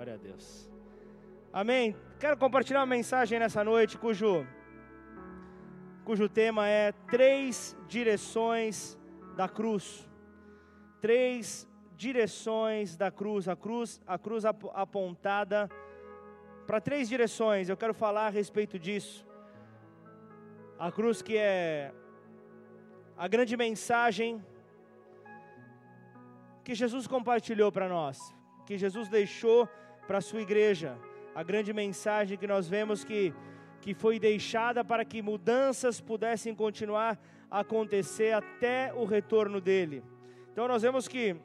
Glória a Deus. Amém. Quero compartilhar uma mensagem nessa noite cujo cujo tema é três direções da cruz. Três direções da cruz, a cruz, a cruz apontada para três direções. Eu quero falar a respeito disso. A cruz que é a grande mensagem que Jesus compartilhou para nós, que Jesus deixou para a sua igreja, a grande mensagem que nós vemos que, que foi deixada para que mudanças pudessem continuar a acontecer até o retorno dele. Então nós vemos que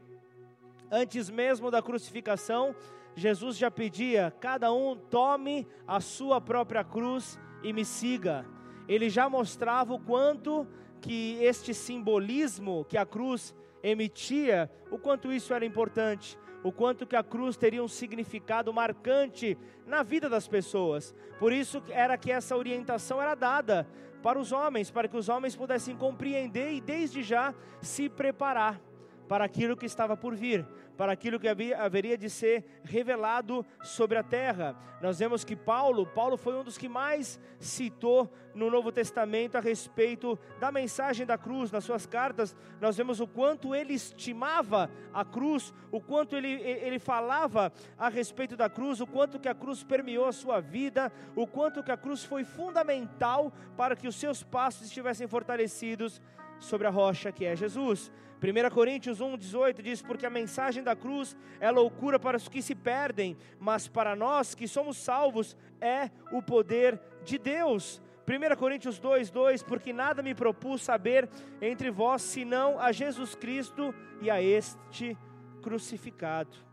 antes mesmo da crucificação, Jesus já pedia: cada um tome a sua própria cruz e me siga. Ele já mostrava o quanto que este simbolismo que a cruz emitia, o quanto isso era importante, o quanto que a cruz teria um significado marcante na vida das pessoas. Por isso era que essa orientação era dada para os homens, para que os homens pudessem compreender e desde já se preparar para aquilo que estava por vir, para aquilo que havia, haveria de ser revelado sobre a terra. Nós vemos que Paulo, Paulo foi um dos que mais citou no Novo Testamento a respeito da mensagem da cruz. Nas suas cartas, nós vemos o quanto ele estimava a cruz, o quanto ele, ele falava a respeito da cruz, o quanto que a cruz permeou a sua vida, o quanto que a cruz foi fundamental para que os seus passos estivessem fortalecidos sobre a rocha que é Jesus. 1 Coríntios 1,18 diz: Porque a mensagem da cruz é loucura para os que se perdem, mas para nós que somos salvos é o poder de Deus. 1 Coríntios 2,2: Porque nada me propus saber entre vós senão a Jesus Cristo e a este crucificado.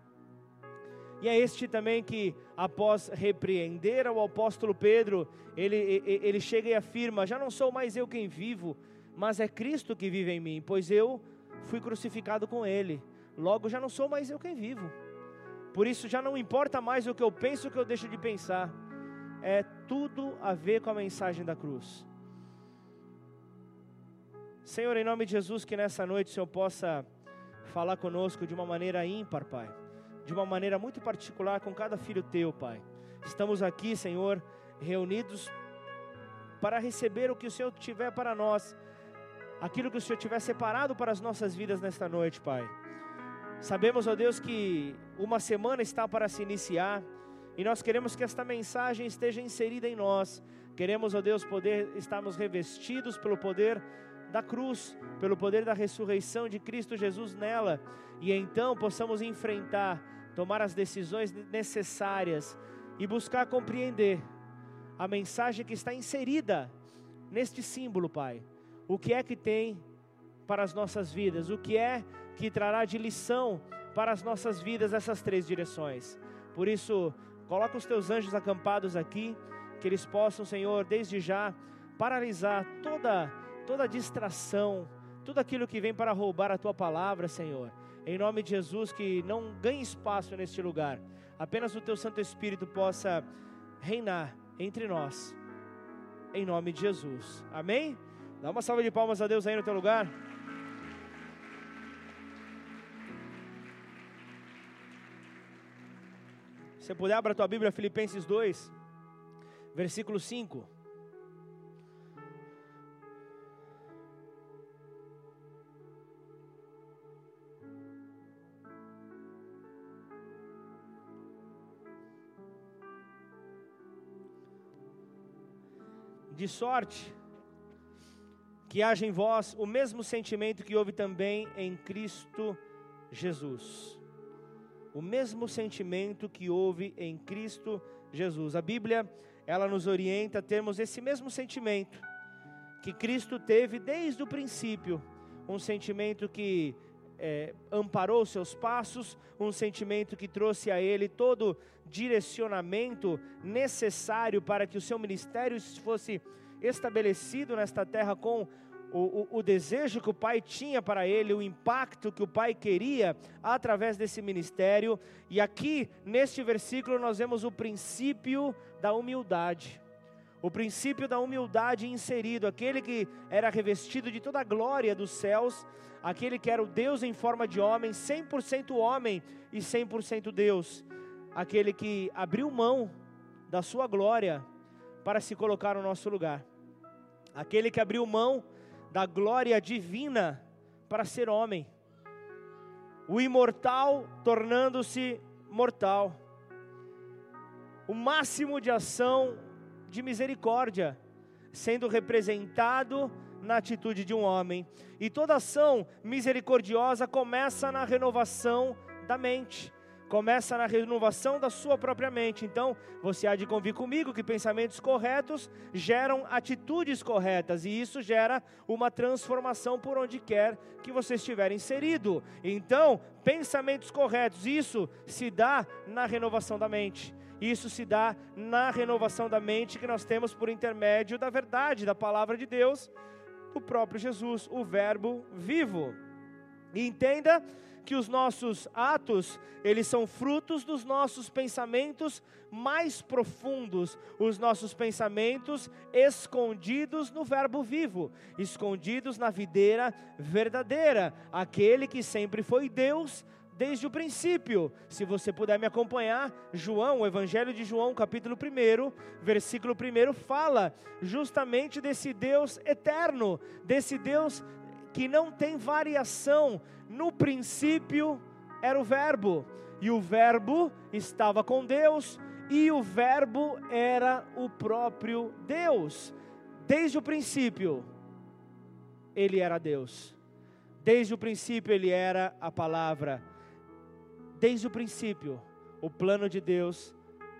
E é este também que, após repreender ao apóstolo Pedro, ele, ele chega e afirma: Já não sou mais eu quem vivo, mas é Cristo que vive em mim, pois eu fui crucificado com Ele. Logo já não sou mais eu quem vivo. Por isso já não importa mais o que eu penso, o que eu deixo de pensar. É tudo a ver com a mensagem da cruz. Senhor, em nome de Jesus, que nessa noite o Senhor possa falar conosco de uma maneira ímpar, Pai. De uma maneira muito particular com cada filho teu, Pai. Estamos aqui, Senhor, reunidos para receber o que o Senhor tiver para nós aquilo que o Senhor tiver separado para as nossas vidas nesta noite, Pai. Sabemos, ó Deus, que uma semana está para se iniciar e nós queremos que esta mensagem esteja inserida em nós. Queremos, ó Deus, poder estarmos revestidos pelo poder da cruz, pelo poder da ressurreição de Cristo Jesus nela, e então possamos enfrentar, tomar as decisões necessárias e buscar compreender a mensagem que está inserida neste símbolo, Pai o que é que tem para as nossas vidas, o que é que trará de lição para as nossas vidas essas três direções. Por isso, coloca os teus anjos acampados aqui, que eles possam, Senhor, desde já paralisar toda toda distração, tudo aquilo que vem para roubar a tua palavra, Senhor. Em nome de Jesus, que não ganhe espaço neste lugar. Apenas o teu Santo Espírito possa reinar entre nós. Em nome de Jesus. Amém? Dá uma salva de palmas a Deus aí no teu lugar. Se puder, abra a tua Bíblia, Filipenses 2, versículo 5. De sorte que haja em vós o mesmo sentimento que houve também em Cristo Jesus. O mesmo sentimento que houve em Cristo Jesus. A Bíblia, ela nos orienta a termos esse mesmo sentimento que Cristo teve desde o princípio, um sentimento que é, amparou seus passos, um sentimento que trouxe a ele todo direcionamento necessário para que o seu ministério fosse estabelecido nesta terra com o, o, o, desejo que o pai tinha para ele, o impacto que o pai queria através desse ministério. E aqui, neste versículo, nós vemos o princípio da humildade. O princípio da humildade inserido, aquele que era revestido de toda a glória dos céus, aquele que era o Deus em forma de homem, 100% homem e 100% Deus. aquele que abriu mão da sua glória para se colocar no nosso lugar. Aquele que abriu mão da glória divina para ser homem. O imortal tornando-se mortal. O máximo de ação de misericórdia sendo representado na atitude de um homem. E toda ação misericordiosa começa na renovação da mente começa na renovação da sua própria mente. Então, você há de convir comigo que pensamentos corretos geram atitudes corretas, e isso gera uma transformação por onde quer que você estiver inserido. Então, pensamentos corretos, isso se dá na renovação da mente. Isso se dá na renovação da mente que nós temos por intermédio da verdade, da palavra de Deus, do próprio Jesus, o Verbo vivo. E entenda que os nossos atos, eles são frutos dos nossos pensamentos mais profundos, os nossos pensamentos escondidos no Verbo vivo, escondidos na videira verdadeira, aquele que sempre foi Deus desde o princípio. Se você puder me acompanhar, João, o Evangelho de João, capítulo 1, versículo 1, fala justamente desse Deus eterno, desse Deus que não tem variação. No princípio era o Verbo, e o Verbo estava com Deus, e o Verbo era o próprio Deus. Desde o princípio, ele era Deus. Desde o princípio, ele era a palavra. Desde o princípio, o plano de Deus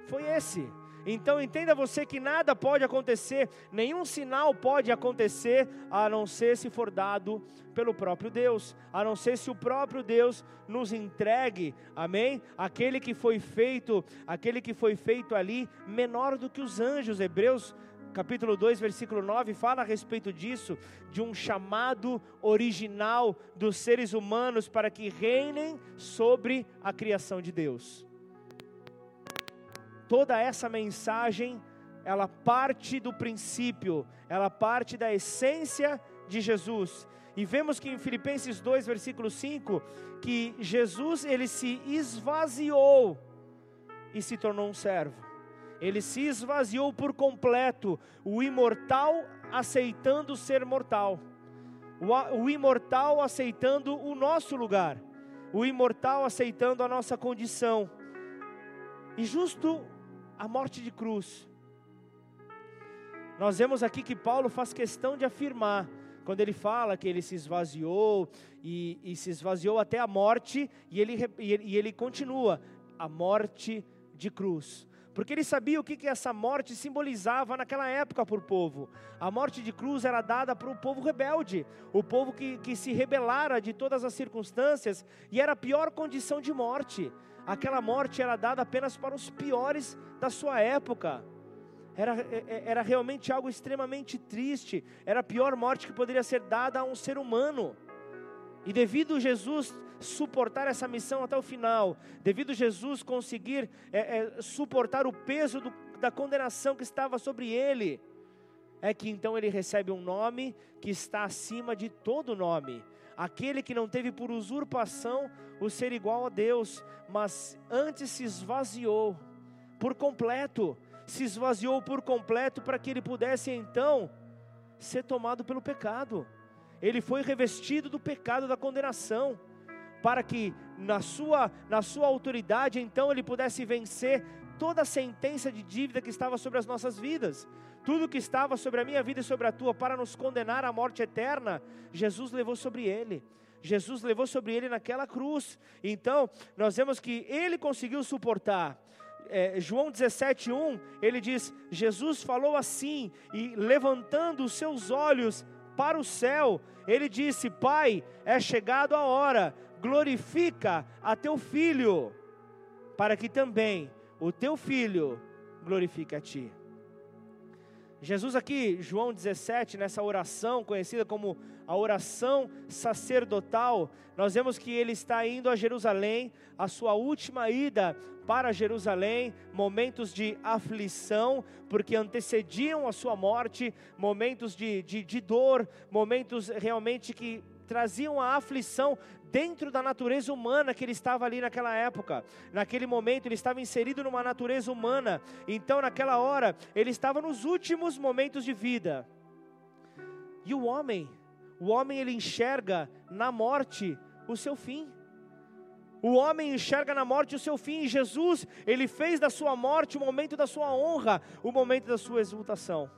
foi esse então entenda você que nada pode acontecer, nenhum sinal pode acontecer a não ser se for dado pelo próprio Deus, a não ser se o próprio Deus nos entregue, amém? Aquele que foi feito, aquele que foi feito ali menor do que os anjos, Hebreus capítulo 2, versículo 9, fala a respeito disso, de um chamado original dos seres humanos para que reinem sobre a criação de Deus toda essa mensagem, ela parte do princípio, ela parte da essência de Jesus. E vemos que em Filipenses 2, versículo 5, que Jesus ele se esvaziou e se tornou um servo. Ele se esvaziou por completo, o imortal aceitando ser mortal. O, o imortal aceitando o nosso lugar. O imortal aceitando a nossa condição. E justo a morte de cruz. Nós vemos aqui que Paulo faz questão de afirmar, quando ele fala que ele se esvaziou e, e se esvaziou até a morte, e ele, e ele, e ele continua, a morte de cruz porque ele sabia o que, que essa morte simbolizava naquela época para o povo. A morte de cruz era dada para o povo rebelde, o povo que, que se rebelara de todas as circunstâncias, e era a pior condição de morte aquela morte era dada apenas para os piores da sua época. Era, é, é, era realmente algo extremamente triste, era a pior morte que poderia ser dada a um ser humano. E devido Jesus suportar essa missão até o final, devido Jesus conseguir é, é, suportar o peso do, da condenação que estava sobre ele, é que então ele recebe um nome que está acima de todo nome aquele que não teve por usurpação o ser igual a Deus, mas antes se esvaziou por completo, se esvaziou por completo para que ele pudesse então ser tomado pelo pecado. Ele foi revestido do pecado da condenação, para que na sua na sua autoridade então ele pudesse vencer toda a sentença de dívida que estava sobre as nossas vidas. Tudo que estava sobre a minha vida e sobre a tua para nos condenar à morte eterna, Jesus levou sobre ele. Jesus levou sobre ele naquela cruz. Então, nós vemos que ele conseguiu suportar. É, João 17:1, ele diz: Jesus falou assim, e levantando os seus olhos para o céu, ele disse: Pai, é chegado a hora, glorifica a teu filho, para que também o teu filho glorifique a ti. Jesus aqui, João 17, nessa oração conhecida como a oração sacerdotal, nós vemos que ele está indo a Jerusalém, a sua última ida para Jerusalém, momentos de aflição, porque antecediam a sua morte, momentos de, de, de dor, momentos realmente que traziam a aflição dentro da natureza humana que ele estava ali naquela época. Naquele momento, ele estava inserido numa natureza humana. Então, naquela hora, ele estava nos últimos momentos de vida. E o homem, o homem ele enxerga na morte o seu fim. O homem enxerga na morte o seu fim, e Jesus, ele fez da sua morte o momento da sua honra, o momento da sua exultação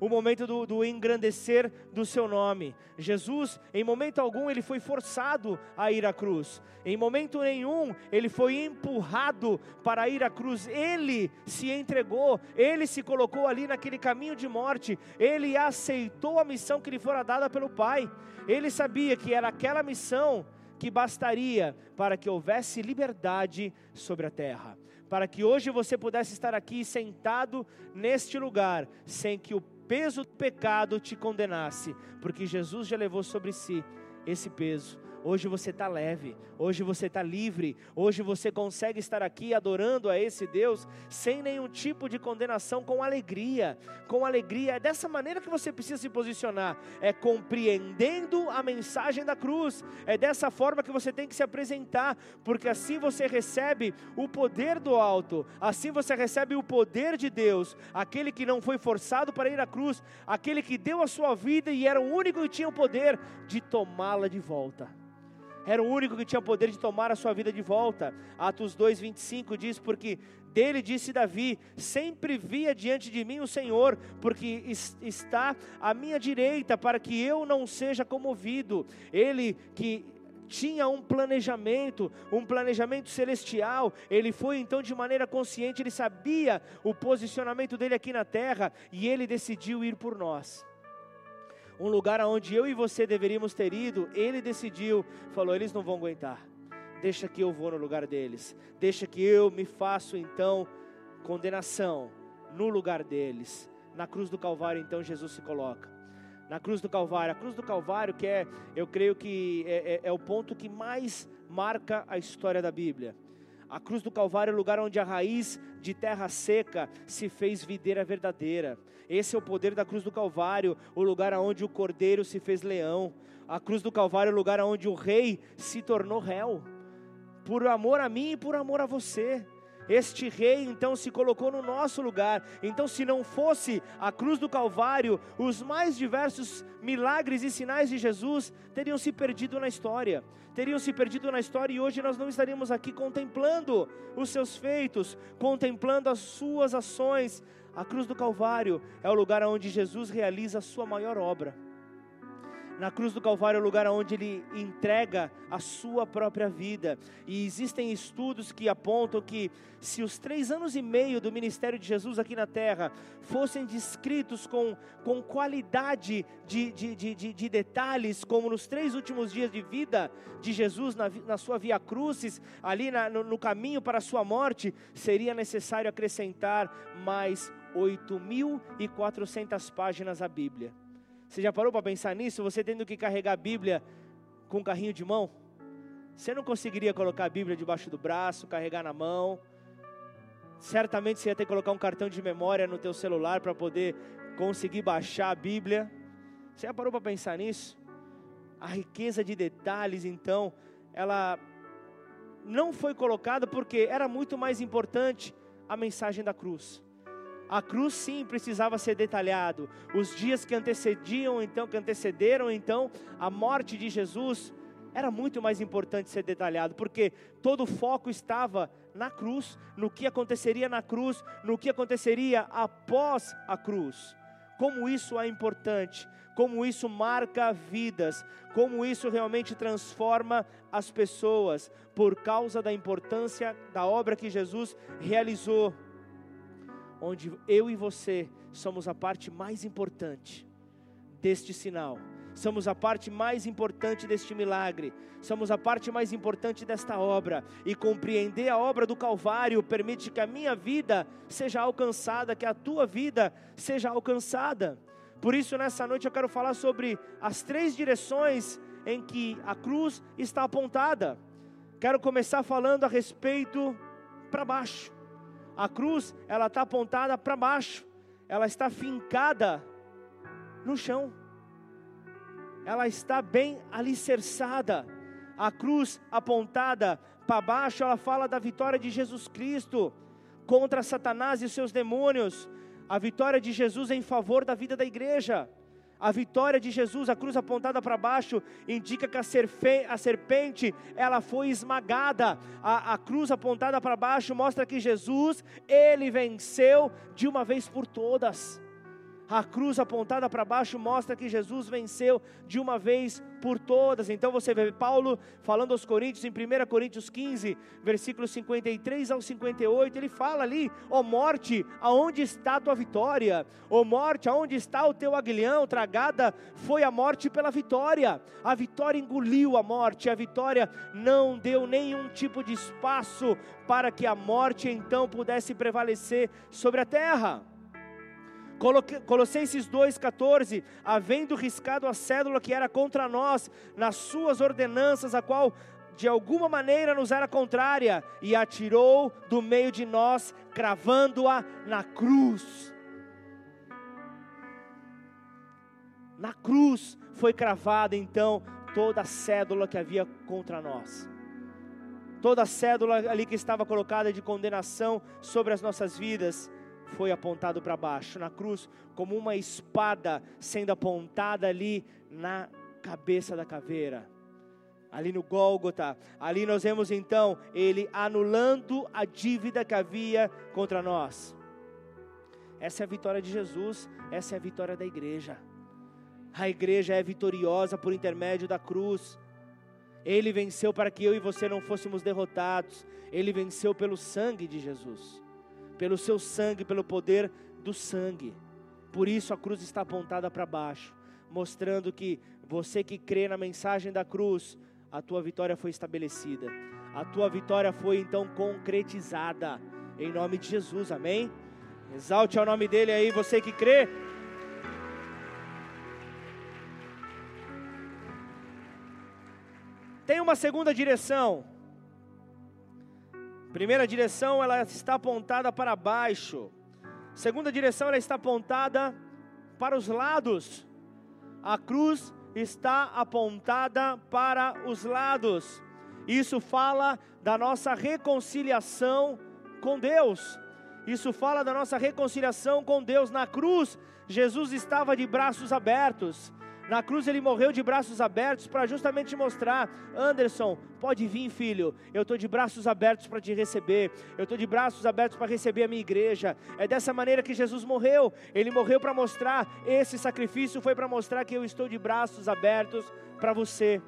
o momento do, do, engrandecer do seu nome. Jesus, em momento algum, ele foi forçado a ir à cruz. Em momento nenhum, ele foi empurrado para ir à cruz. Ele se entregou, ele se colocou ali naquele caminho de morte. Ele aceitou a missão que lhe fora dada pelo Pai. Ele sabia que era aquela missão que bastaria para que houvesse liberdade sobre a terra. Para que hoje você pudesse estar aqui sentado neste lugar, sem que o peso do pecado te condenasse, porque Jesus já levou sobre si esse peso Hoje você está leve, hoje você está livre, hoje você consegue estar aqui adorando a esse Deus sem nenhum tipo de condenação, com alegria, com alegria. É dessa maneira que você precisa se posicionar, é compreendendo a mensagem da cruz, é dessa forma que você tem que se apresentar, porque assim você recebe o poder do alto, assim você recebe o poder de Deus, aquele que não foi forçado para ir à cruz, aquele que deu a sua vida e era o único que tinha o poder de tomá-la de volta era o único que tinha poder de tomar a sua vida de volta. Atos 2:25 diz porque dele disse Davi: Sempre via diante de mim o Senhor, porque está à minha direita, para que eu não seja comovido. Ele que tinha um planejamento, um planejamento celestial. Ele foi então de maneira consciente, ele sabia o posicionamento dele aqui na terra e ele decidiu ir por nós um lugar aonde eu e você deveríamos ter ido, ele decidiu, falou: eles não vão aguentar. Deixa que eu vou no lugar deles. Deixa que eu me faço então condenação no lugar deles. Na cruz do Calvário, então Jesus se coloca. Na cruz do Calvário, a cruz do Calvário, que é, eu creio que é, é, é o ponto que mais marca a história da Bíblia. A cruz do Calvário é o lugar onde a raiz de terra seca se fez videira verdadeira. Esse é o poder da cruz do Calvário, o lugar onde o cordeiro se fez leão. A cruz do Calvário é o lugar onde o rei se tornou réu. Por amor a mim e por amor a você. Este rei então se colocou no nosso lugar. Então, se não fosse a cruz do Calvário, os mais diversos milagres e sinais de Jesus teriam se perdido na história. Teriam se perdido na história e hoje nós não estaríamos aqui contemplando os seus feitos, contemplando as suas ações. A cruz do Calvário é o lugar onde Jesus realiza a sua maior obra. Na cruz do Calvário é o lugar onde ele entrega a sua própria vida. E existem estudos que apontam que se os três anos e meio do ministério de Jesus aqui na terra fossem descritos com, com qualidade de, de, de, de, de detalhes, como nos três últimos dias de vida de Jesus na, na sua via crucis, ali na, no, no caminho para a sua morte, seria necessário acrescentar mais 8.400 páginas à Bíblia. Você já parou para pensar nisso? Você tendo que carregar a Bíblia com um carrinho de mão? Você não conseguiria colocar a Bíblia debaixo do braço, carregar na mão. Certamente você ia ter que colocar um cartão de memória no teu celular para poder conseguir baixar a Bíblia. Você já parou para pensar nisso? A riqueza de detalhes, então, ela não foi colocada porque era muito mais importante a mensagem da cruz. A cruz sim precisava ser detalhado. Os dias que antecediam então, que antecederam então a morte de Jesus, era muito mais importante ser detalhado, porque todo o foco estava na cruz, no que aconteceria na cruz, no que aconteceria após a cruz. Como isso é importante, como isso marca vidas, como isso realmente transforma as pessoas, por causa da importância da obra que Jesus realizou onde eu e você somos a parte mais importante deste sinal, somos a parte mais importante deste milagre, somos a parte mais importante desta obra, e compreender a obra do Calvário permite que a minha vida seja alcançada, que a tua vida seja alcançada. Por isso, nessa noite eu quero falar sobre as três direções em que a cruz está apontada. Quero começar falando a respeito para baixo. A cruz, ela está apontada para baixo, ela está fincada no chão, ela está bem alicerçada. a cruz apontada para baixo, ela fala da vitória de Jesus Cristo contra Satanás e seus demônios, a vitória de Jesus em favor da vida da igreja. A vitória de Jesus, a cruz apontada para baixo, indica que a, serpente ela foi esmagada. A, a cruz apontada para baixo mostra que Jesus ele venceu de uma vez por todas. A cruz apontada para baixo mostra que Jesus venceu de uma vez por todas. Então você vê Paulo falando aos Coríntios, em 1 Coríntios 15, versículos 53 ao 58, ele fala ali: Ó oh morte, aonde está a tua vitória? Ó oh morte, aonde está o teu aguilhão? Tragada foi a morte pela vitória. A vitória engoliu a morte, a vitória não deu nenhum tipo de espaço para que a morte então pudesse prevalecer sobre a terra. Colossenses 2,14: havendo riscado a cédula que era contra nós, nas suas ordenanças, a qual de alguma maneira nos era contrária, e atirou do meio de nós, cravando-a na cruz. Na cruz foi cravada então toda a cédula que havia contra nós. Toda a cédula ali que estava colocada de condenação sobre as nossas vidas foi apontado para baixo na cruz, como uma espada sendo apontada ali na cabeça da caveira. Ali no Gólgota, ali nós vemos então ele anulando a dívida que havia contra nós. Essa é a vitória de Jesus, essa é a vitória da igreja. A igreja é vitoriosa por intermédio da cruz. Ele venceu para que eu e você não fôssemos derrotados. Ele venceu pelo sangue de Jesus pelo seu sangue, pelo poder do sangue. Por isso a cruz está apontada para baixo, mostrando que você que crê na mensagem da cruz, a tua vitória foi estabelecida. A tua vitória foi então concretizada em nome de Jesus. Amém? Exalte ao nome dele aí, você que crê. Tem uma segunda direção Primeira direção, ela está apontada para baixo. Segunda direção, ela está apontada para os lados. A cruz está apontada para os lados. Isso fala da nossa reconciliação com Deus. Isso fala da nossa reconciliação com Deus. Na cruz, Jesus estava de braços abertos. Na cruz ele morreu de braços abertos para justamente mostrar: Anderson, pode vir, filho. Eu estou de braços abertos para te receber. Eu estou de braços abertos para receber a minha igreja. É dessa maneira que Jesus morreu. Ele morreu para mostrar. Esse sacrifício foi para mostrar que eu estou de braços abertos para você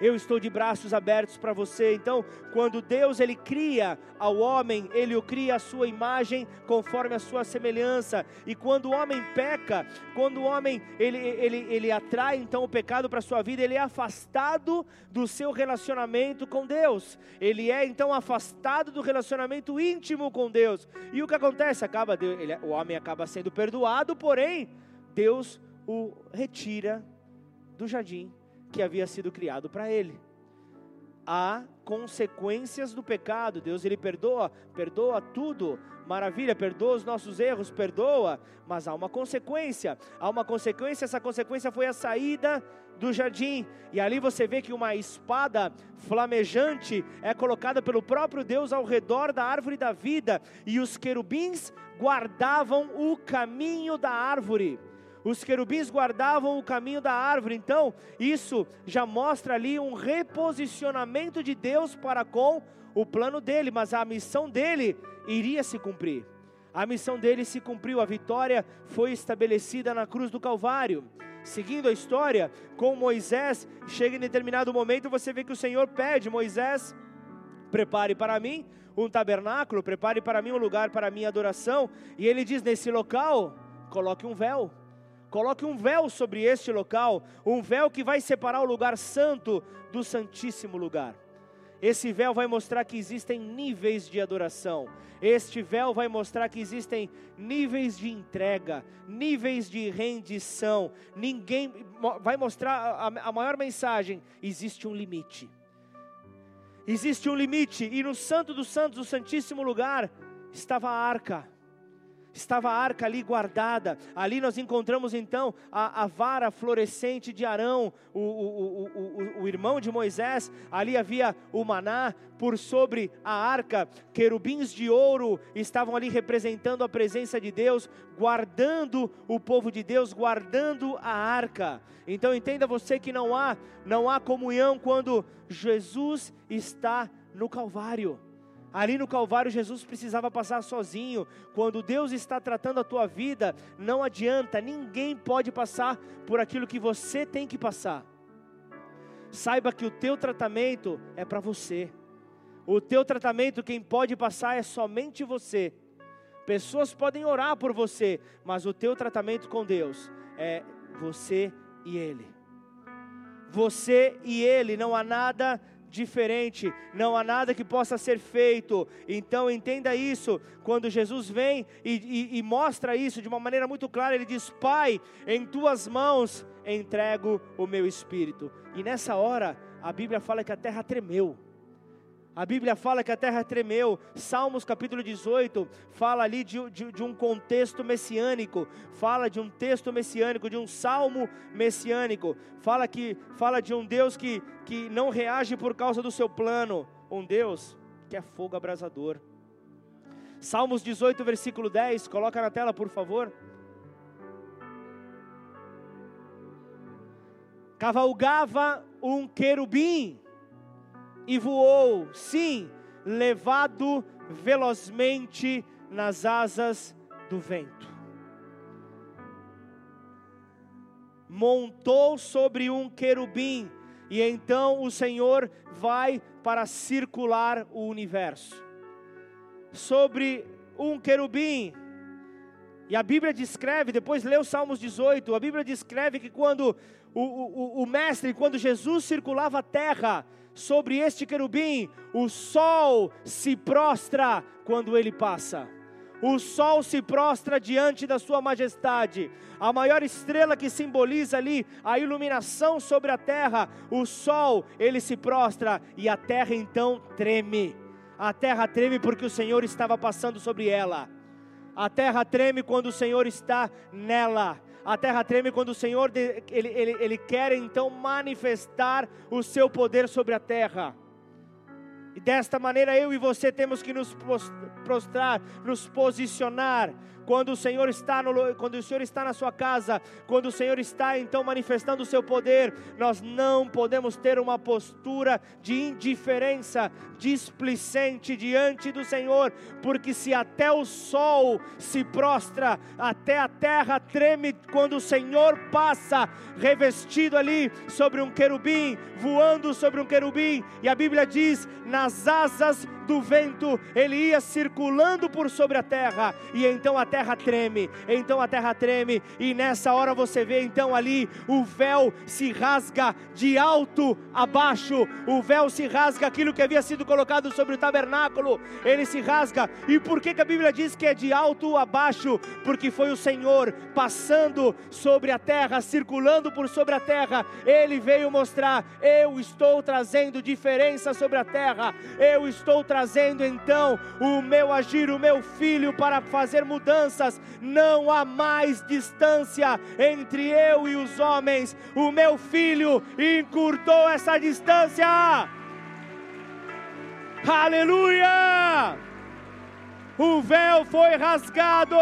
eu estou de braços abertos para você. Então, quando Deus ele cria ao homem, ele o cria a sua imagem conforme a sua semelhança. E quando o homem peca, quando o homem ele, ele, ele atrai então o pecado para sua vida, ele é afastado do seu relacionamento com Deus. Ele é então afastado do relacionamento íntimo com Deus. E o que acontece? Acaba ele, o homem acaba sendo perdoado, porém Deus o retira do jardim que havia sido criado para ele. Há consequências do pecado. Deus ele perdoa, perdoa tudo. Maravilha, perdoa os nossos erros, perdoa, mas há uma consequência. Há uma consequência, essa consequência foi a saída do jardim. E ali você vê que uma espada flamejante é colocada pelo próprio Deus ao redor da árvore da vida, e os querubins guardavam o caminho da árvore os querubins guardavam o caminho da árvore, então isso já mostra ali um reposicionamento de Deus para com o plano dele, mas a missão dele iria se cumprir. A missão dele se cumpriu, a vitória foi estabelecida na cruz do Calvário. Seguindo a história, com Moisés, chega em determinado momento, você vê que o Senhor pede: Moisés, prepare para mim um tabernáculo, prepare para mim um lugar para minha adoração. E ele diz: nesse local, coloque um véu. Coloque um véu sobre este local, um véu que vai separar o lugar santo do santíssimo lugar. Esse véu vai mostrar que existem níveis de adoração. Este véu vai mostrar que existem níveis de entrega, níveis de rendição. Ninguém vai mostrar a, maior mensagem: existe um limite. Existe um limite, e no Santo dos Santos, o Santíssimo Lugar, estava a arca estava a arca ali guardada. Ali nós encontramos então a, a vara florescente de Arão, o, o, o, o, irmão de Moisés. Ali havia o maná, por sobre a arca, querubins de ouro estavam ali representando a presença de Deus, guardando o povo de Deus, guardando a arca. Então entenda você que não há, não há comunhão quando Jesus está no Calvário. Ali no Calvário, Jesus precisava passar sozinho. Quando Deus está tratando a tua vida, não adianta, ninguém pode passar por aquilo que você tem que passar. Saiba que o teu tratamento é para você. O teu tratamento, quem pode passar é somente você. Pessoas podem orar por você, mas o teu tratamento com Deus é você e Ele. Você e Ele, não há nada diferente, não há nada que possa ser feito. Então entenda isso, quando Jesus vem e, e, e, mostra isso de uma maneira muito clara, ele diz: Pai, em tuas mãos entrego o meu espírito. E nessa hora, a Bíblia fala que a terra tremeu. A Bíblia fala que a terra tremeu. Salmos capítulo 18 fala ali de, de, de, um contexto messiânico, fala de um texto messiânico, de um salmo messiânico. Fala que fala de um Deus que, que não reage por causa do seu plano, um Deus que é fogo abrasador. Salmos 18, versículo 10, coloca na tela, por favor. Cavalgava um querubim e voou, sim, levado velozmente nas asas do vento. Montou sobre um querubim, e então o Senhor vai para circular o universo. Sobre um querubim, e a Bíblia descreve, depois lê o Salmos 18, a Bíblia descreve que quando o, o, o mestre, quando Jesus circulava a terra, sobre este querubim, o sol se prostra quando ele passa. O sol se prostra diante da sua majestade. A maior estrela que simboliza ali a iluminação sobre a terra, o sol, ele se prostra e a terra então treme. A terra treme porque o Senhor estava passando sobre ela. A terra treme quando o Senhor está nela a terra treme quando o Senhor ele, ele, ele quer então manifestar o seu poder sobre a terra. E desta maneira eu e você temos que nos prostrar, nos posicionar quando o Senhor está no, quando o Senhor está na sua casa, quando o Senhor está então manifestando o seu poder, nós não podemos ter uma postura de indiferença displicente diante do Senhor, porque se até o sol se prostra, até a terra treme quando o Senhor passa revestido ali sobre um querubim, voando sobre um querubim, e a Bíblia diz: nas asas do vento, ele ia circulando por sobre a terra, e então a terra treme, então a terra treme, e nessa hora você vê então ali o véu se rasga de alto a baixo, o véu se rasga, aquilo que havia sido colocado sobre o tabernáculo, ele se rasga, e por que, que a Bíblia diz que é de alto a baixo? Porque foi o Senhor passando sobre a terra, circulando por sobre a terra, ele veio mostrar: eu estou trazendo diferença sobre a terra, eu estou trazendo trazendo então o meu agir, o meu filho para fazer mudanças. Não há mais distância entre eu e os homens. O meu filho encurtou essa distância. Aleluia! O véu foi rasgado.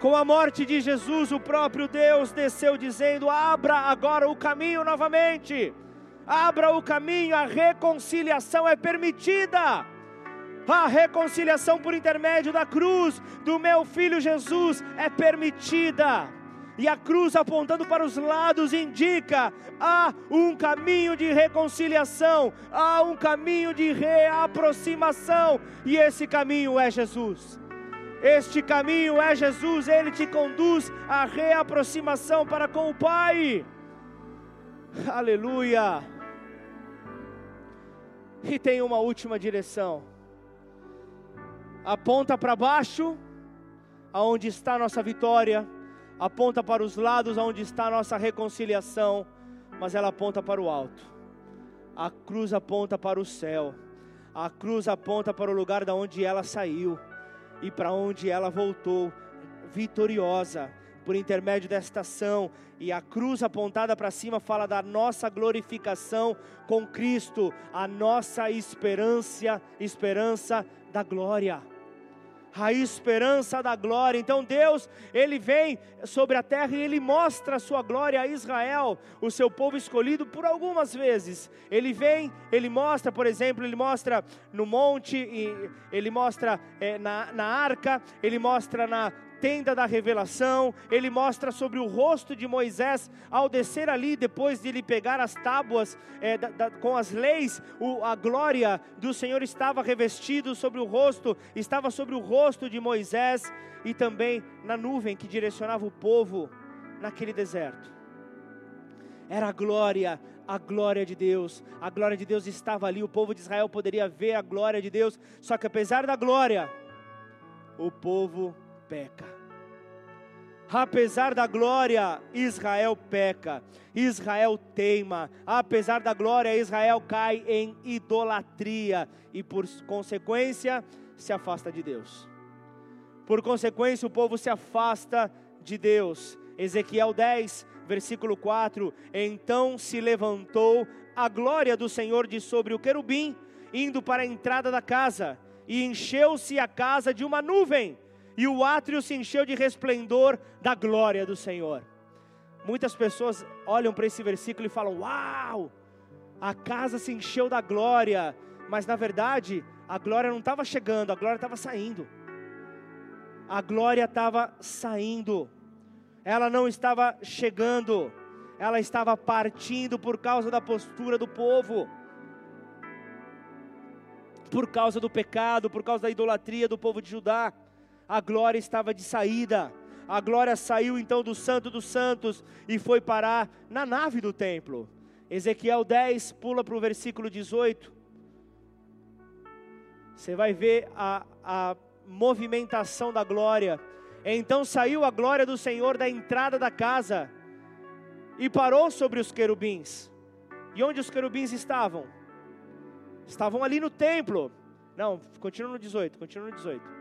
Com a morte de Jesus, o próprio Deus desceu dizendo: Abra agora o caminho novamente abra o caminho, a reconciliação é permitida. A reconciliação por intermédio da cruz do meu filho Jesus é permitida. E a cruz apontando para os lados indica: há um caminho de reconciliação, há um caminho de reaproximação, e esse caminho é Jesus. Este caminho é Jesus, ele te conduz à reaproximação para com o Pai. Aleluia. E tem uma última direção. Aponta para baixo, aonde está a nossa vitória, aponta para os lados, aonde está a nossa reconciliação, mas ela aponta para o alto. A cruz aponta para o céu. A cruz aponta para o lugar da onde ela saiu e para onde ela voltou vitoriosa por intermédio desta ação, e a cruz apontada para cima fala da nossa glorificação com Cristo, a nossa esperança, esperança da glória a esperança da glória. Então Deus, ele vem sobre a terra e ele mostra a sua glória a Israel, o seu povo escolhido por algumas vezes. Ele vem, ele mostra, por exemplo, ele mostra no monte, ele mostra é, na, na arca, ele mostra na tenda da revelação, ele mostra sobre o rosto de Moisés ao descer ali, depois de ele pegar as tábuas é, da, da, com as leis, o, a glória do Senhor estava revestido sobre o rosto, estava sobre o rosto de Moisés e também na nuvem que direcionava o povo naquele deserto. Era a glória, a glória de Deus. A glória de Deus estava ali, o povo de Israel poderia ver a glória de Deus, só que apesar da glória, o povo peca. Apesar da glória, Israel peca, Israel teima, apesar da glória, Israel cai em idolatria e, por consequência, se afasta de Deus. Por consequência, o povo se afasta de Deus. Ezequiel 10, versículo 4: Então se levantou a glória do Senhor de sobre o querubim, indo para a entrada da casa, e encheu-se a casa de uma nuvem e o átrio se encheu de resplendor da glória do Senhor. Muitas pessoas olham para esse versículo e falam: Uau, a casa se encheu da glória, mas na verdade a glória não estava chegando, a glória estava saindo. A glória estava saindo, ela não estava chegando, ela estava partindo por causa da postura do povo. Por causa do pecado, por causa da idolatria do povo de Judá a glória estava de saída. A glória saiu então do Santo dos Santos e foi parar na nave do templo. Ezequiel 10, pula para o versículo 18. Você vai ver a, a movimentação da glória. Então saiu a glória do Senhor da entrada da casa e parou sobre os querubins. E onde os querubins estavam? Estavam ali no templo. Não, continua no 18, continua no 18.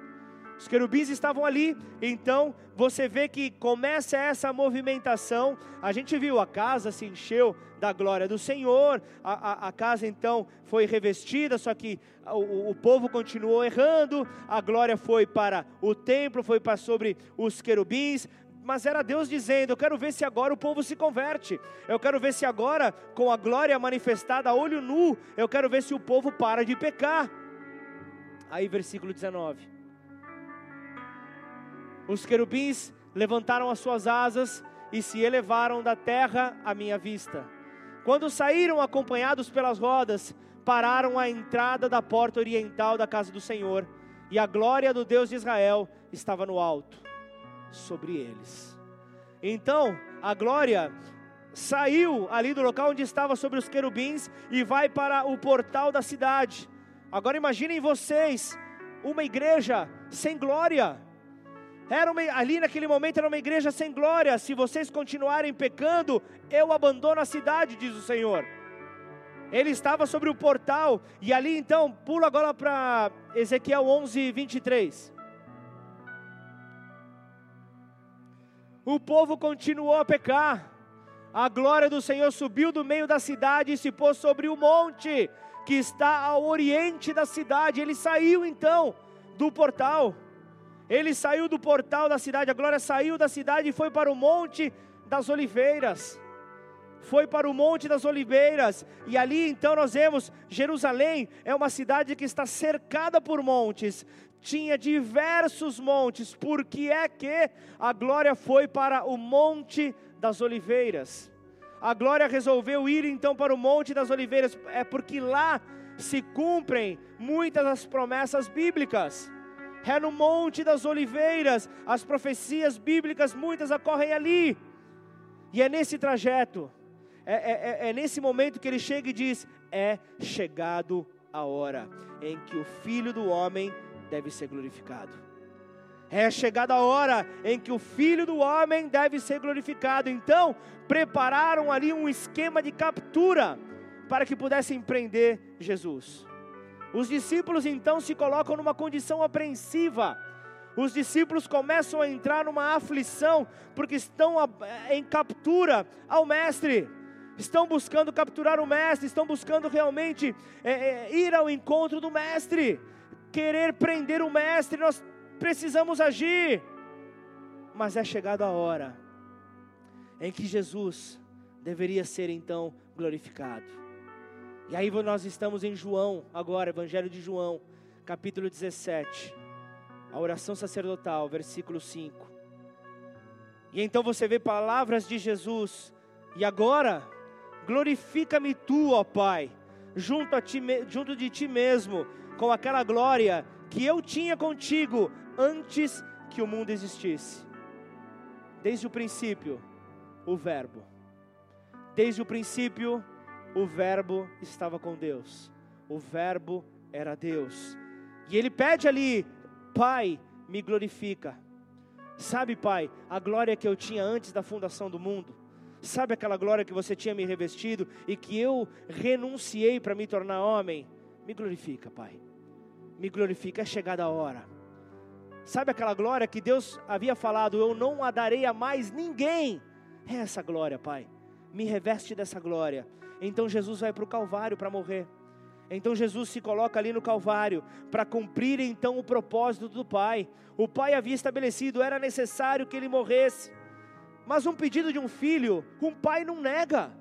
Os querubins estavam ali, então você vê que começa essa movimentação. A gente viu a casa se encheu da glória do Senhor, a, a, a casa então foi revestida, só que o, o, povo continuou errando. A glória foi para o templo, foi para sobre os querubins. Mas era Deus dizendo: Eu quero ver se agora o povo se converte. Eu quero ver se agora, com a glória manifestada a olho nu, eu quero ver se o povo para de pecar. Aí, versículo 19. Os querubins levantaram as suas asas e se elevaram da terra à minha vista. Quando saíram acompanhados pelas rodas, pararam à entrada da porta oriental da casa do Senhor, e a glória do Deus de Israel estava no alto sobre eles. Então, a glória saiu ali do local onde estava sobre os querubins e vai para o portal da cidade. Agora imaginem vocês, uma igreja sem glória era uma, ali naquele momento era uma igreja sem glória. Se vocês continuarem pecando, eu abandono a cidade, diz o Senhor. Ele estava sobre o portal, e ali então, pula agora para Ezequiel 11, 23. O povo continuou a pecar, a glória do Senhor subiu do meio da cidade e se pôs sobre o monte que está ao oriente da cidade. Ele saiu então do portal. Ele saiu do portal da cidade, a glória saiu da cidade e foi para o Monte das Oliveiras. Foi para o Monte das Oliveiras, e ali então nós vemos Jerusalém é uma cidade que está cercada por montes, tinha diversos montes, porque é que a glória foi para o Monte das Oliveiras. A glória resolveu ir então para o Monte das Oliveiras, é porque lá se cumprem muitas das promessas bíblicas é no Monte das Oliveiras, as profecias bíblicas, muitas ocorrem ali, e é nesse trajeto, é, é, é, é nesse momento que ele chega e diz: É chegado a hora em que o Filho do Homem deve ser glorificado. É chegada a hora em que o Filho do Homem deve ser glorificado. Então, prepararam ali um esquema de captura para que pudessem prender Jesus. Os discípulos então se colocam numa condição apreensiva. Os discípulos começam a entrar numa aflição, porque estão em captura ao Mestre, estão buscando capturar o Mestre, estão buscando realmente é, é, ir ao encontro do Mestre, querer prender o Mestre. Nós precisamos agir, mas é chegada a hora em que Jesus deveria ser então glorificado. E aí nós estamos em João, agora, Evangelho de João, capítulo 17, a oração sacerdotal, versículo 5. E então você vê palavras de Jesus, e agora, glorifica-me tu, ó Pai, junto, a ti, junto de ti mesmo, com aquela glória que eu tinha contigo antes que o mundo existisse. Desde o princípio, o Verbo. Desde o princípio, o Verbo estava com Deus. O Verbo era Deus. E ele pede ali: Pai, me glorifica. Sabe, Pai, a glória que eu tinha antes da fundação do mundo. Sabe aquela glória que você tinha me revestido e que eu renunciei para me tornar homem? Me glorifica, Pai. Me glorifica, é chegada a hora. Sabe aquela glória que Deus havia falado: Eu não a darei a mais ninguém. É essa glória, Pai. Me reveste dessa glória. Então Jesus vai para o Calvário para morrer. Então Jesus se coloca ali no Calvário para cumprir então o propósito do Pai. O Pai havia estabelecido, era necessário que ele morresse. Mas um pedido de um filho, um pai não nega.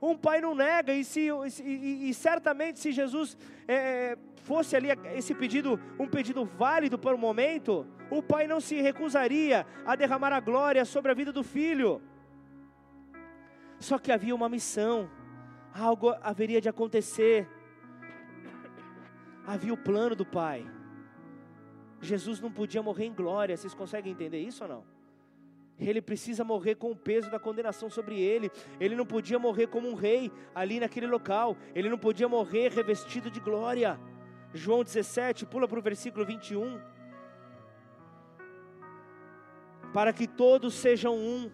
Um pai não nega, e, se, e, e certamente se Jesus é, fosse ali esse pedido, um pedido válido para o momento, o pai não se recusaria a derramar a glória sobre a vida do filho. Só que havia uma missão, algo haveria de acontecer. Havia o plano do Pai. Jesus não podia morrer em glória, vocês conseguem entender isso ou não? Ele precisa morrer com o peso da condenação sobre ele. Ele não podia morrer como um rei ali naquele local. Ele não podia morrer revestido de glória. João 17, pula para o versículo 21. Para que todos sejam um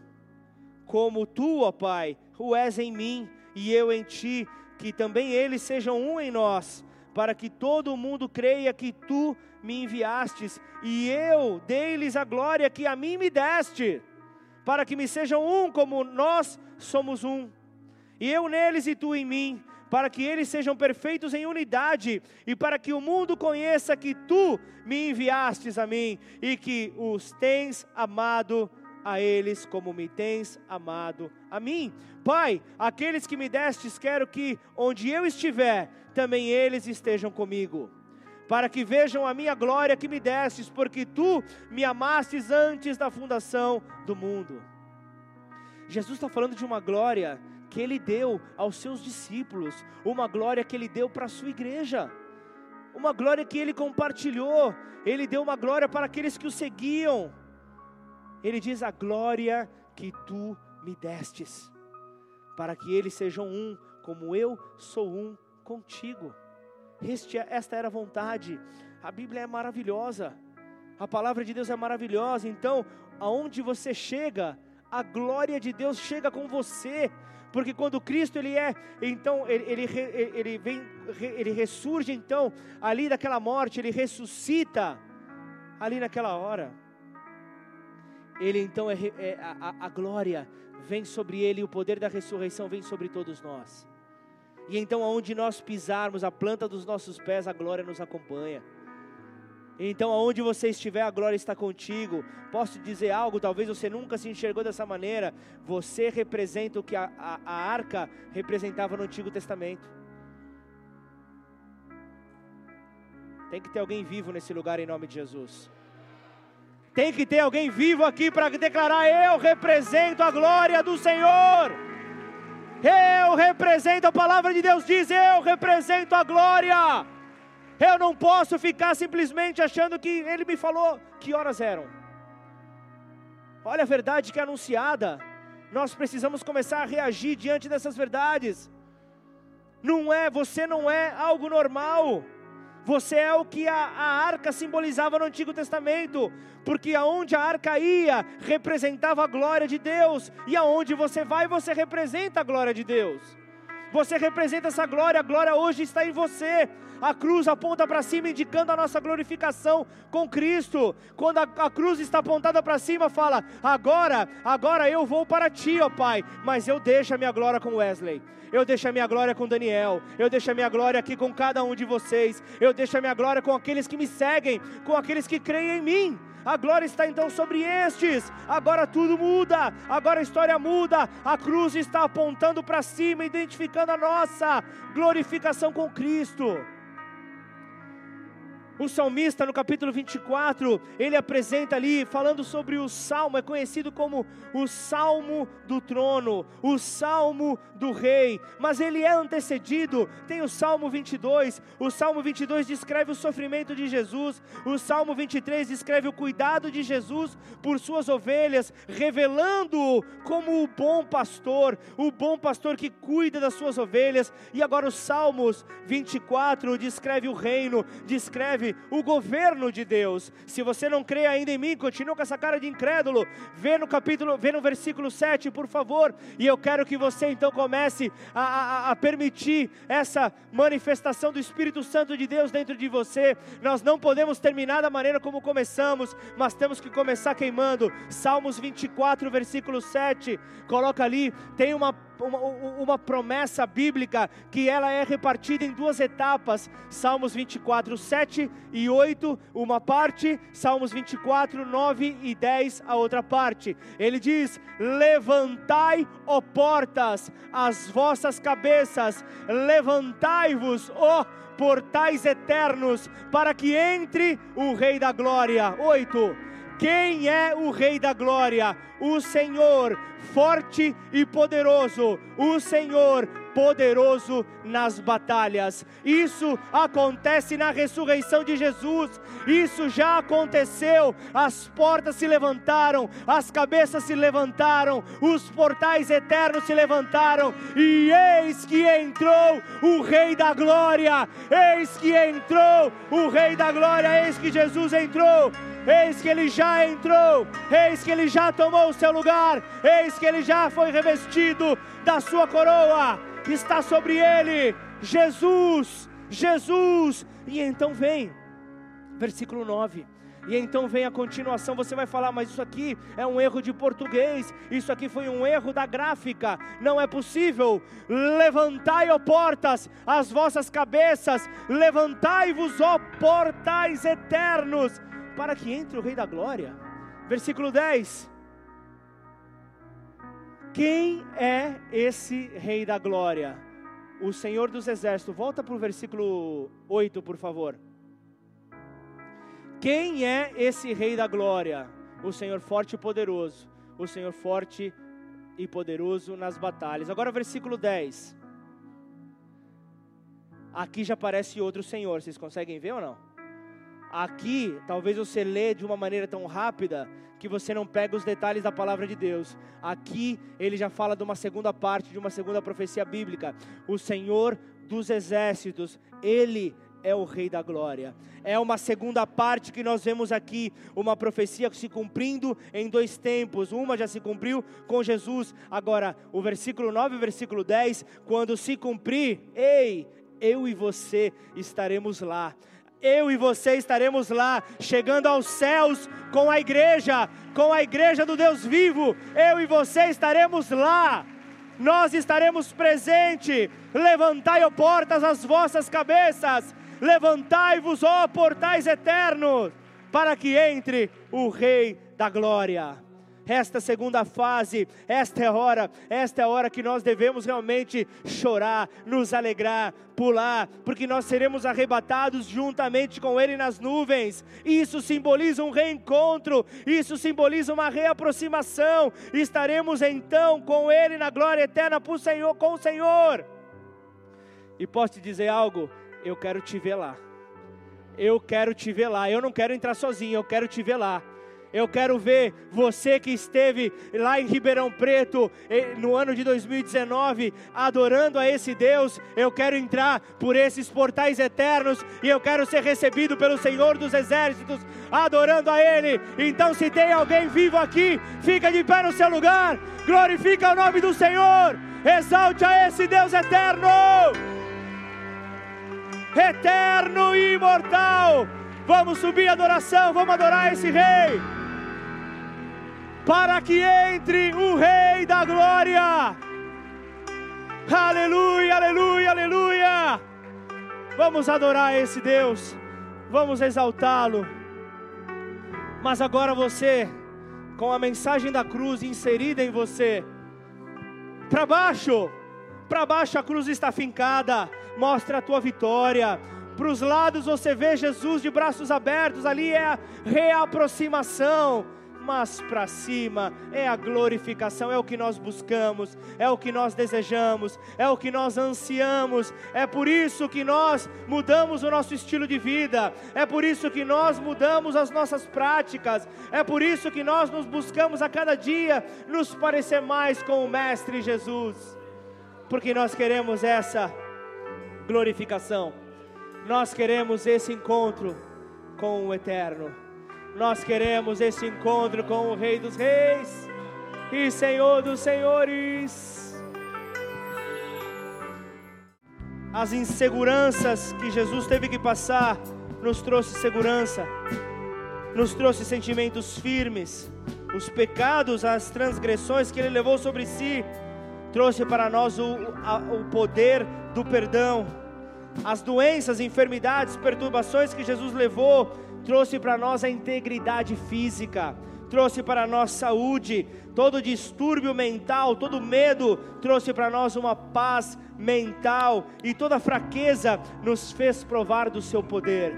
como tu, ó Pai, o és em mim e eu em ti, que também eles sejam um em nós, para que todo mundo creia que tu me enviastes e eu dei-lhes a glória que a mim me deste, para que me sejam um como nós somos um. E eu neles e tu em mim, para que eles sejam perfeitos em unidade e para que o mundo conheça que tu me enviastes a mim e que os tens amado a eles como me tens amado a mim. Pai, aqueles que me destes, quero que onde eu estiver, também eles estejam comigo, para que vejam a minha glória que me destes, porque tu me amastes antes da fundação do mundo. Jesus está falando de uma glória que ele deu aos seus discípulos, uma glória que ele deu para a sua igreja, uma glória que ele compartilhou, ele deu uma glória para aqueles que o seguiam. Ele diz: A glória que tu me destes, para que eles sejam um, como eu sou um contigo. Este, esta era a vontade. A Bíblia é maravilhosa, a palavra de Deus é maravilhosa. Então, aonde você chega, a glória de Deus chega com você, porque quando Cristo ele é, então ele, ele, ele vem, ele ressurge então ali daquela morte, ele ressuscita ali naquela hora ele então é, é a, a glória vem sobre ele, o poder da ressurreição vem sobre todos nós. E então, aonde nós pisarmos, a planta dos nossos pés, a glória nos acompanha. Então, aonde você estiver, a glória está contigo. Posso dizer algo, talvez você nunca se enxergou dessa maneira. Você representa o que a, a, a arca representava no Antigo Testamento. Tem que ter alguém vivo nesse lugar em nome de Jesus. Tem que ter alguém vivo aqui para declarar: Eu represento a glória do Senhor. Eu represento, a palavra de Deus diz: Eu represento a glória. Eu não posso ficar simplesmente achando que Ele me falou que horas eram. Olha a verdade que é anunciada. Nós precisamos começar a reagir diante dessas verdades. Não é, você não é algo normal. Você é o que a, a, arca simbolizava no Antigo Testamento, porque aonde a arca ia representava a glória de Deus, e aonde você vai, você representa a glória de Deus. Você representa essa glória, a glória hoje está em você. A cruz aponta para cima, indicando a nossa glorificação com Cristo. Quando a, a cruz está apontada para cima, fala: Agora, agora eu vou para ti, ó Pai, mas eu deixo a minha glória com Wesley. Eu deixo a minha glória com Daniel. Eu deixo a minha glória aqui com cada um de vocês. Eu deixo a minha glória com aqueles que me seguem, com aqueles que creem em mim. A glória está então sobre estes. Agora tudo muda. Agora a história muda. A cruz está apontando para cima, identificando a nossa glorificação com Cristo. O salmista, no capítulo 24, ele apresenta ali, falando sobre o salmo, é conhecido como o salmo do trono, o salmo do rei, mas ele é antecedido. Tem o salmo 22, o salmo 22 descreve o sofrimento de Jesus, o salmo 23 descreve o cuidado de Jesus por suas ovelhas, revelando-o como o bom pastor, o bom pastor que cuida das suas ovelhas. E agora, os salmos 24 descreve o reino, descreve o governo de Deus. Se você não crê ainda em mim, continua com essa cara de incrédulo. Vê no capítulo, vê no versículo 7, por favor. E eu quero que você então comece a, a, a permitir essa manifestação do Espírito Santo de Deus dentro de você. Nós não podemos terminar da maneira como começamos, mas temos que começar queimando. Salmos 24, versículo 7. Coloca ali, tem uma uma, uma promessa bíblica que ela é repartida em duas etapas. Salmos 24, 7 e 8, uma parte, Salmos 24, 9 e 10, a outra parte. Ele diz: Levantai, ó portas, as vossas cabeças, levantai-vos, ó portais eternos, para que entre o Rei da Glória. 8 quem é o Rei da Glória? O Senhor, forte e poderoso, o Senhor poderoso nas batalhas. Isso acontece na ressurreição de Jesus. Isso já aconteceu. As portas se levantaram, as cabeças se levantaram, os portais eternos se levantaram e eis que entrou o Rei da Glória. Eis que entrou o Rei da Glória. Eis que Jesus entrou. Eis que ele já entrou, eis que ele já tomou o seu lugar, eis que ele já foi revestido da sua coroa, está sobre ele, Jesus, Jesus. E então vem, versículo 9. E então vem a continuação, você vai falar, mas isso aqui é um erro de português, isso aqui foi um erro da gráfica, não é possível. Levantai, ó portas, as vossas cabeças, levantai-vos, ó portais eternos, para que entre o Rei da Glória. Versículo 10. Quem é esse Rei da Glória? O Senhor dos Exércitos. Volta para o versículo 8, por favor. Quem é esse Rei da Glória? O Senhor forte e poderoso. O Senhor forte e poderoso nas batalhas. Agora, versículo 10. Aqui já aparece outro Senhor. Vocês conseguem ver ou não? Aqui, talvez você lê de uma maneira tão rápida que você não pega os detalhes da palavra de Deus. Aqui ele já fala de uma segunda parte, de uma segunda profecia bíblica. O Senhor dos exércitos, ele é o Rei da Glória. É uma segunda parte que nós vemos aqui, uma profecia se cumprindo em dois tempos. Uma já se cumpriu com Jesus. Agora, o versículo 9 e versículo 10, quando se cumprir, ei, eu e você estaremos lá eu e você estaremos lá, chegando aos céus com a igreja, com a igreja do Deus vivo. Eu e você estaremos lá. Nós estaremos presentes. Levantai, ó portas, as vossas cabeças. Levantai-vos, ó portais eternos, para que entre o Rei da Glória esta segunda fase, esta é a hora, esta é a hora que nós devemos realmente chorar, nos alegrar, pular, porque nós seremos arrebatados juntamente com Ele nas nuvens. Isso simboliza um reencontro, isso simboliza uma reaproximação. Estaremos então com Ele na glória eterna o Senhor, com o Senhor. E posso te dizer algo? Eu quero te ver lá. Eu quero te ver lá. Eu não quero entrar sozinho, eu quero te ver lá. Eu quero ver você que esteve lá em Ribeirão Preto no ano de 2019 adorando a esse Deus. Eu quero entrar por esses portais eternos e eu quero ser recebido pelo Senhor dos Exércitos, adorando a Ele. Então, se tem alguém vivo aqui, fica de pé no seu lugar, glorifica o nome do Senhor. Exalte a esse Deus eterno, eterno e imortal. Vamos subir a adoração, vamos adorar esse Rei, para que entre o Rei da Glória. Aleluia, aleluia, aleluia. Vamos adorar esse Deus, vamos exaltá-lo. Mas agora você, com a mensagem da cruz inserida em você, para baixo, para baixo a cruz está fincada, mostra a tua vitória. Para os lados você vê Jesus de braços abertos, ali é a reaproximação mas para cima é a glorificação, é o que nós buscamos, é o que nós desejamos, é o que nós ansiamos. É por isso que nós mudamos o nosso estilo de vida, é por isso que nós mudamos as nossas práticas, é por isso que nós nos buscamos a cada dia nos parecer mais com o Mestre Jesus, porque nós queremos essa glorificação, nós queremos esse encontro com o Eterno. Nós queremos esse encontro com o Rei dos Reis e Senhor dos Senhores. As inseguranças que Jesus teve que passar nos trouxe segurança, nos trouxe sentimentos firmes. Os pecados, as transgressões que Ele levou sobre si, trouxe para nós o, a, o poder do perdão. As doenças, enfermidades, perturbações que Jesus levou trouxe para nós a integridade física, trouxe para nós saúde, todo distúrbio mental, todo medo, trouxe para nós uma paz mental e toda fraqueza nos fez provar do seu poder.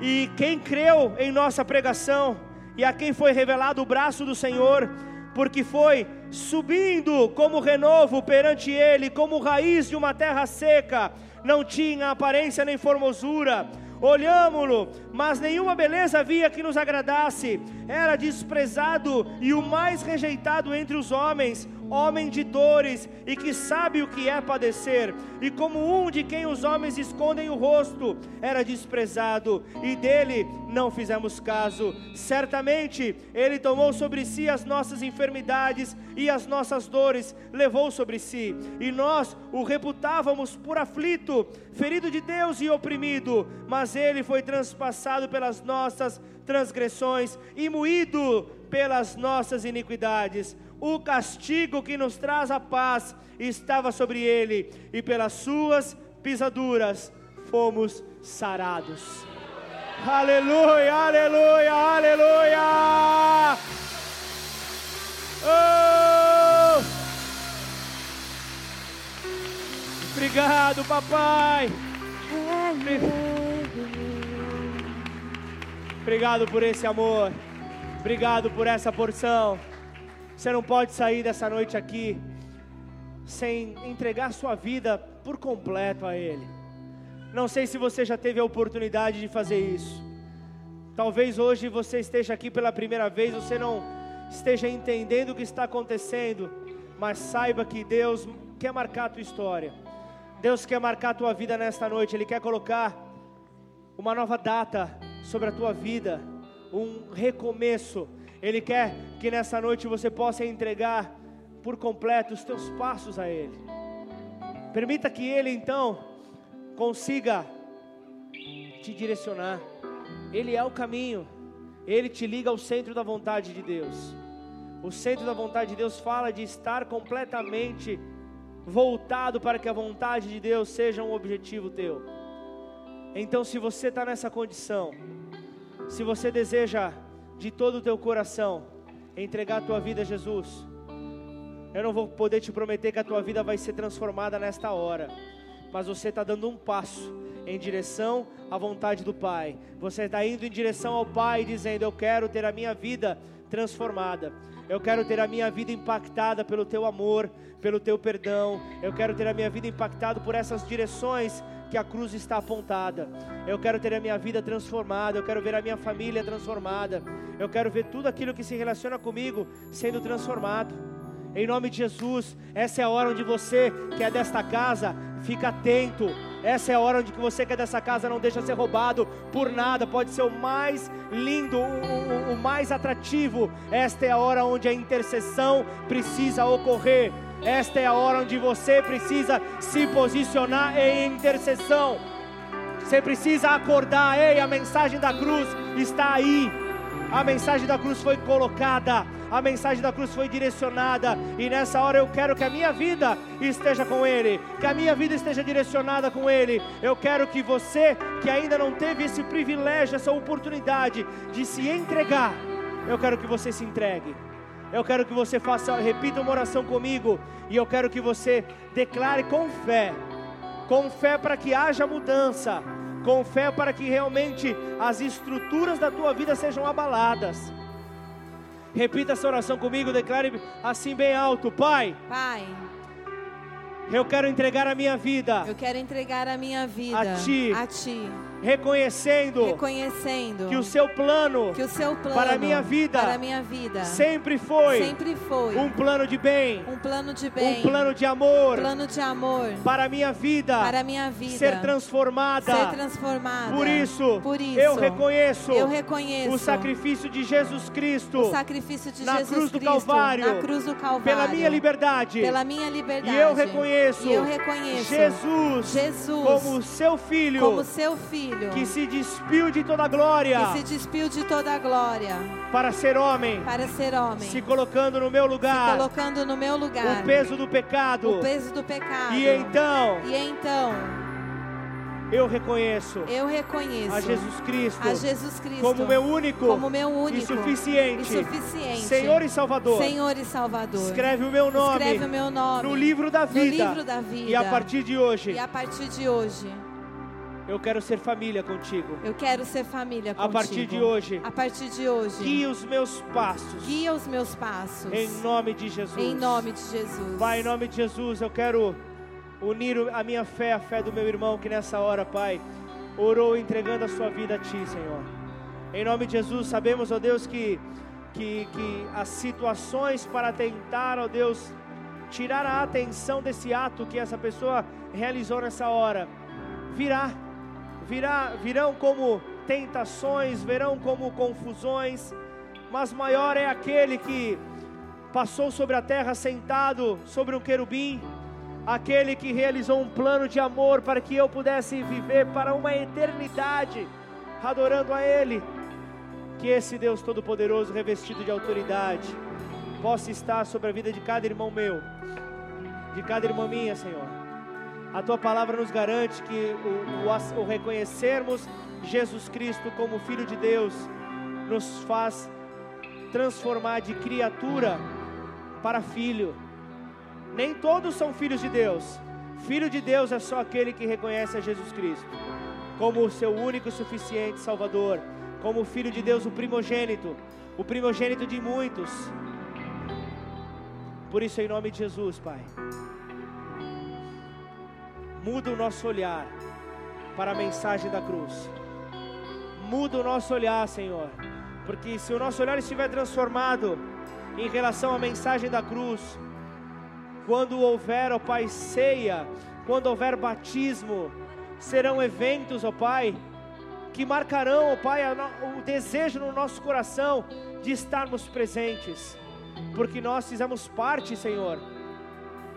E quem creu em nossa pregação e a quem foi revelado o braço do Senhor, porque foi subindo como renovo perante ele, como raiz de uma terra seca, não tinha aparência nem formosura, olhámo-lo, mas nenhuma beleza havia que nos agradasse, era desprezado e o mais rejeitado entre os homens, homem de dores e que sabe o que é padecer, e como um de quem os homens escondem o rosto, era desprezado, e dele não fizemos caso. Certamente ele tomou sobre si as nossas enfermidades e as nossas dores, levou sobre si, e nós o reputávamos por aflito, ferido de Deus e oprimido, mas ele foi transpassado pelas nossas transgressões e moído pelas nossas iniquidades o castigo que nos traz a paz estava sobre ele, e pelas suas pisaduras fomos sarados. Aleluia, aleluia, aleluia. Oh! Obrigado, papai. Obrigado por esse amor. Obrigado por essa porção. Você não pode sair dessa noite aqui sem entregar sua vida por completo a Ele. Não sei se você já teve a oportunidade de fazer isso. Talvez hoje você esteja aqui pela primeira vez, você não esteja entendendo o que está acontecendo, mas saiba que Deus quer marcar a tua história. Deus quer marcar a tua vida nesta noite, Ele quer colocar uma nova data sobre a tua vida, um recomeço ele quer que nessa noite você possa entregar por completo os teus passos a Ele. Permita que Ele então consiga te direcionar. Ele é o caminho. Ele te liga ao centro da vontade de Deus. O centro da vontade de Deus fala de estar completamente voltado para que a vontade de Deus seja um objetivo teu. Então, se você está nessa condição, se você deseja de todo o teu coração, entregar a tua vida a Jesus. Eu não vou poder te prometer que a tua vida vai ser transformada nesta hora, mas você está dando um passo em direção à vontade do Pai. Você está indo em direção ao Pai, dizendo: Eu quero ter a minha vida transformada. Eu quero ter a minha vida impactada pelo teu amor, pelo teu perdão. Eu quero ter a minha vida impactada por essas direções que a cruz está apontada. Eu quero ter a minha vida transformada, eu quero ver a minha família transformada. Eu quero ver tudo aquilo que se relaciona comigo sendo transformado. Em nome de Jesus, essa é a hora onde você que é desta casa, fica atento. Essa é a hora onde você que é dessa casa não deixa ser roubado por nada. Pode ser o mais lindo, o, o, o mais atrativo. Esta é a hora onde a intercessão precisa ocorrer Esta é a hora onde você precisa se posicionar em intercessão. Você precisa acordar, ei, a mensagem da cruz está aí. A mensagem da cruz foi colocada, a mensagem da cruz foi direcionada, e nessa hora eu quero que a minha vida esteja com Ele, que a minha vida esteja direcionada com Ele. Eu quero que você, que ainda não teve esse privilégio, essa oportunidade de se entregar, eu quero que você se entregue. Eu quero que você faça, repita uma oração comigo, e eu quero que você declare com fé, com fé para que haja mudança, com fé para que realmente as estruturas da tua vida sejam abaladas. Repita essa oração comigo, declare assim bem alto: Pai. Pai. Eu quero entregar a minha vida. Eu quero entregar a minha vida a ti. A ti reconhecendo, reconhecendo que o seu plano, que o seu plano para a minha vida, para a minha vida sempre foi, sempre foi um plano de bem, um plano de bem, um plano de amor, um plano de amor para a minha vida, para a minha vida ser transformada, ser transformada. Por isso, por isso eu reconheço, eu reconheço o sacrifício de Jesus Cristo, o sacrifício de na Jesus cruz do Cristo Calvário, na cruz do Calvário, pela minha liberdade, pela minha liberdade. E eu reconheço, e eu reconheço Jesus, Jesus como seu filho, como seu filho que se despiu de toda glória. Que se despiu de toda glória. Para ser homem. Para ser homem. Se colocando no meu lugar. Se colocando no meu lugar. O peso do pecado. O peso do pecado. E então. E então. Eu reconheço. Eu reconheço. A Jesus Cristo. A Jesus Cristo. Como meu único. Como meu único. E suficiente. E suficiente. Senhor e Salvador. Senhor e Salvador. Escreve o meu nome. Escreve o meu nome. No livro da vida. No livro da vida. E a partir de hoje. E a partir de hoje. Eu quero ser família contigo. Eu quero ser família contigo. A partir de hoje. A partir de hoje. Guia os meus passos. Guia os meus passos. Em nome de Jesus. Em nome de Jesus. Pai, em nome de Jesus, eu quero unir a minha fé à fé do meu irmão que nessa hora, Pai, orou entregando a sua vida a Ti, Senhor. Em nome de Jesus, sabemos, ó Deus, que, que, que as situações para tentar, ó Deus, tirar a atenção desse ato que essa pessoa realizou nessa hora, virá virá, virão como tentações, verão como confusões, mas maior é aquele que passou sobre a terra sentado sobre um querubim, aquele que realizou um plano de amor para que eu pudesse viver para uma eternidade adorando a Ele. Que esse Deus Todo-Poderoso, revestido de autoridade, possa estar sobre a vida de cada irmão meu, de cada irmã minha, Senhor a tua palavra nos garante que o, o, o reconhecermos Jesus Cristo como Filho de Deus nos faz transformar de criatura para filho. Nem todos são filhos de Deus. Filho de Deus é só aquele que reconhece a Jesus Cristo como o seu único e suficiente Salvador, como o Filho de Deus, o primogênito, o primogênito de muitos. Por isso, em nome de Jesus, Pai muda o nosso olhar para a mensagem da cruz. Muda o nosso olhar, Senhor, porque se o nosso olhar estiver transformado em relação à mensagem da cruz, quando houver, ó Pai, ceia, quando houver batismo, serão eventos, ó Pai, que marcarão, ó Pai, o desejo no nosso coração de estarmos presentes, porque nós fizemos parte, Senhor,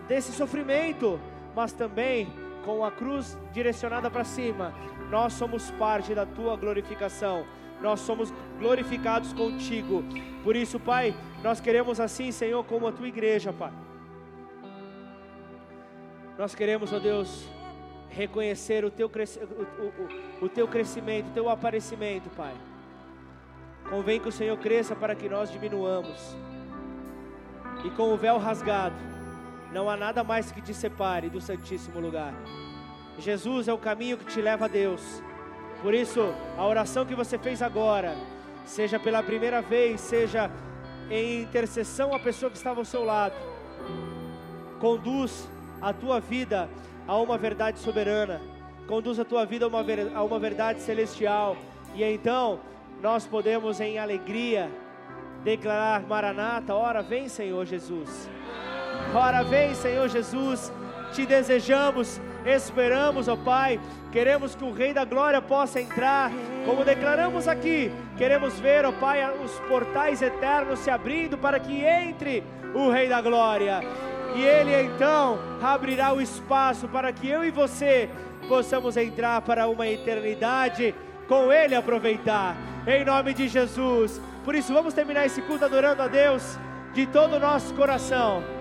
desse sofrimento, mas também com a cruz direcionada para cima, nós somos parte da tua glorificação. Nós somos glorificados contigo. Por isso, Pai, nós queremos assim, Senhor, como a tua igreja, Pai. Nós queremos, ó Deus, reconhecer o teu, o, o, o teu crescimento, o teu aparecimento, Pai. Convém que o Senhor cresça para que nós diminuamos. E com o véu rasgado, não há nada mais que te separe do Santíssimo Lugar. Jesus é o caminho que te leva a Deus. Por isso, a oração que você fez agora, seja pela primeira vez, seja em intercessão à pessoa que estava ao seu lado, conduz a tua vida a uma verdade soberana, conduz a tua vida a uma, a uma verdade celestial, e então nós podemos em alegria declarar: Maranata, ora vem, Senhor Jesus. Ora vem, Senhor Jesus, te desejamos, esperamos, ó Pai. Queremos que o Rei da Glória possa entrar, como declaramos aqui. Queremos ver, ó Pai, os portais eternos se abrindo para que entre o Rei da Glória. E Ele então abrirá o espaço para que eu e você possamos entrar para uma eternidade com Ele aproveitar. Em nome de Jesus. Por isso, vamos terminar esse culto adorando a Deus de todo o nosso coração.